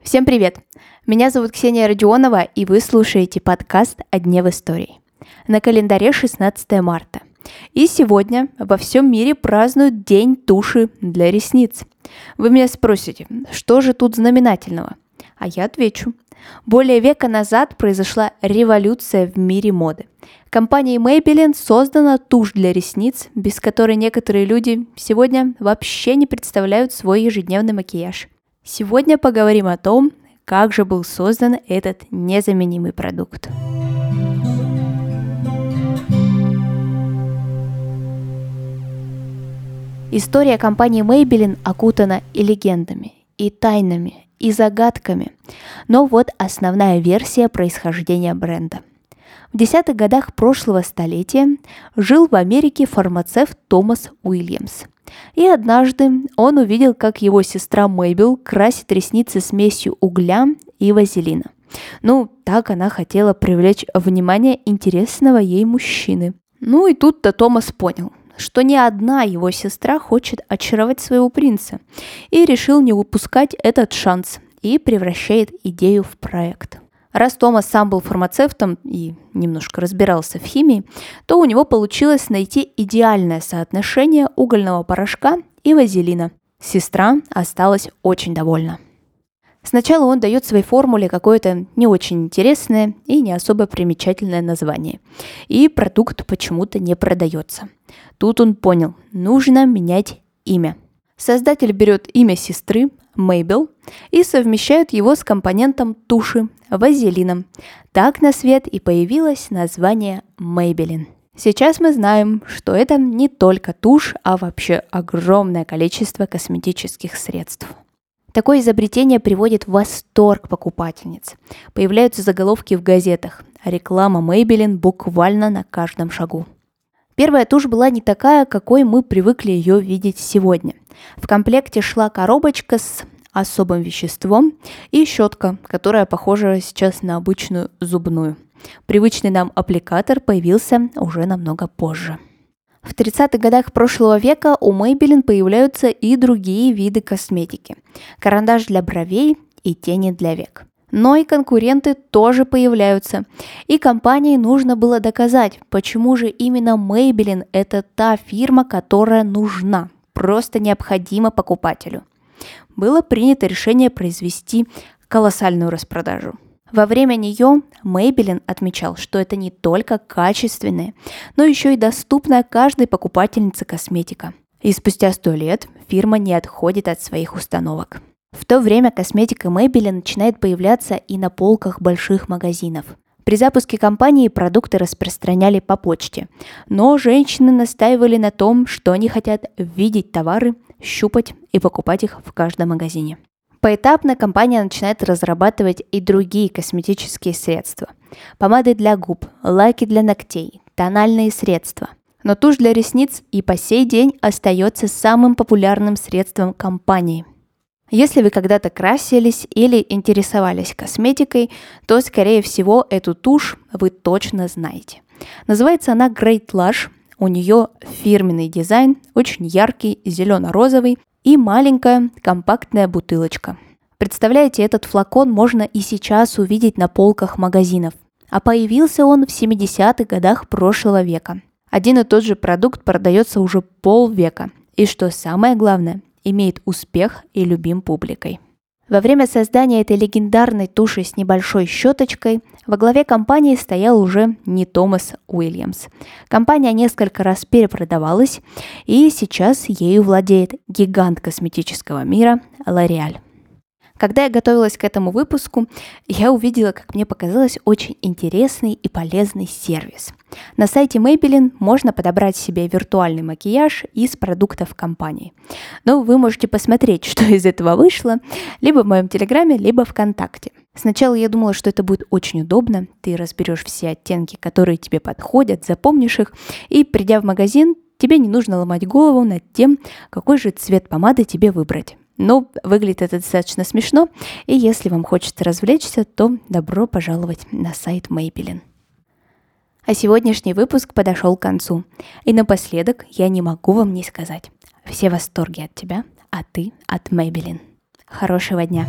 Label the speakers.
Speaker 1: Всем привет! Меня зовут Ксения Родионова, и вы слушаете подкаст «О дне в истории». На календаре 16 марта. И сегодня во всем мире празднуют День туши для ресниц. Вы меня спросите, что же тут знаменательного? А я отвечу. Более века назад произошла революция в мире моды. Компанией Maybelline создана тушь для ресниц, без которой некоторые люди сегодня вообще не представляют свой ежедневный макияж. Сегодня поговорим о том, как же был создан этот незаменимый продукт. История компании Maybelline окутана и легендами, и тайнами, и загадками. Но вот основная версия происхождения бренда. В десятых годах прошлого столетия жил в Америке фармацевт Томас Уильямс. И однажды он увидел, как его сестра Мэйбел красит ресницы смесью угля и вазелина. Ну, так она хотела привлечь внимание интересного ей мужчины. Ну и тут-то Томас понял, что ни одна его сестра хочет очаровать своего принца, и решил не упускать этот шанс и превращает идею в проект. Раз Томас сам был фармацевтом и немножко разбирался в химии, то у него получилось найти идеальное соотношение угольного порошка и вазелина. Сестра осталась очень довольна. Сначала он дает своей формуле какое-то не очень интересное и не особо примечательное название. И продукт почему-то не продается. Тут он понял, нужно менять имя. Создатель берет имя сестры, Мейбел, и совмещает его с компонентом туши, вазелином. Так на свет и появилось название Maybelline. Сейчас мы знаем, что это не только тушь, а вообще огромное количество косметических средств. Такое изобретение приводит в восторг покупательниц. Появляются заголовки в газетах, а реклама Maybelline буквально на каждом шагу. Первая тушь была не такая, какой мы привыкли ее видеть сегодня. В комплекте шла коробочка с особым веществом и щетка, которая похожа сейчас на обычную зубную. Привычный нам аппликатор появился уже намного позже. В 30-х годах прошлого века у Maybelline появляются и другие виды косметики. Карандаш для бровей и тени для век. Но и конкуренты тоже появляются. И компании нужно было доказать, почему же именно Maybelline – это та фирма, которая нужна, просто необходима покупателю. Было принято решение произвести колоссальную распродажу – во время нее Maybelline отмечал, что это не только качественная, но еще и доступная каждой покупательнице косметика. И спустя сто лет фирма не отходит от своих установок. В то время косметика Maybelline начинает появляться и на полках больших магазинов. При запуске компании продукты распространяли по почте, но женщины настаивали на том, что они хотят видеть товары, щупать и покупать их в каждом магазине. Поэтапно компания начинает разрабатывать и другие косметические средства. Помады для губ, лаки для ногтей, тональные средства. Но тушь для ресниц и по сей день остается самым популярным средством компании. Если вы когда-то красились или интересовались косметикой, то, скорее всего, эту тушь вы точно знаете. Называется она Great Lush. У нее фирменный дизайн, очень яркий, зелено-розовый, и маленькая компактная бутылочка. Представляете, этот флакон можно и сейчас увидеть на полках магазинов. А появился он в 70-х годах прошлого века. Один и тот же продукт продается уже полвека. И что самое главное, имеет успех и любим публикой. Во время создания этой легендарной туши с небольшой щеточкой во главе компании стоял уже не Томас Уильямс. Компания несколько раз перепродавалась, и сейчас ею владеет гигант косметического мира L'Oreal. Когда я готовилась к этому выпуску, я увидела, как мне показалось, очень интересный и полезный сервис. На сайте Maybelline можно подобрать себе виртуальный макияж из продуктов компании. Но вы можете посмотреть, что из этого вышло, либо в моем Телеграме, либо ВКонтакте. Сначала я думала, что это будет очень удобно. Ты разберешь все оттенки, которые тебе подходят, запомнишь их, и придя в магазин, тебе не нужно ломать голову над тем, какой же цвет помады тебе выбрать. Но выглядит это достаточно смешно, и если вам хочется развлечься, то добро пожаловать на сайт Maybelline. А сегодняшний выпуск подошел к концу. И напоследок я не могу вам не сказать. Все восторги от тебя, а ты от Maybelline. Хорошего дня!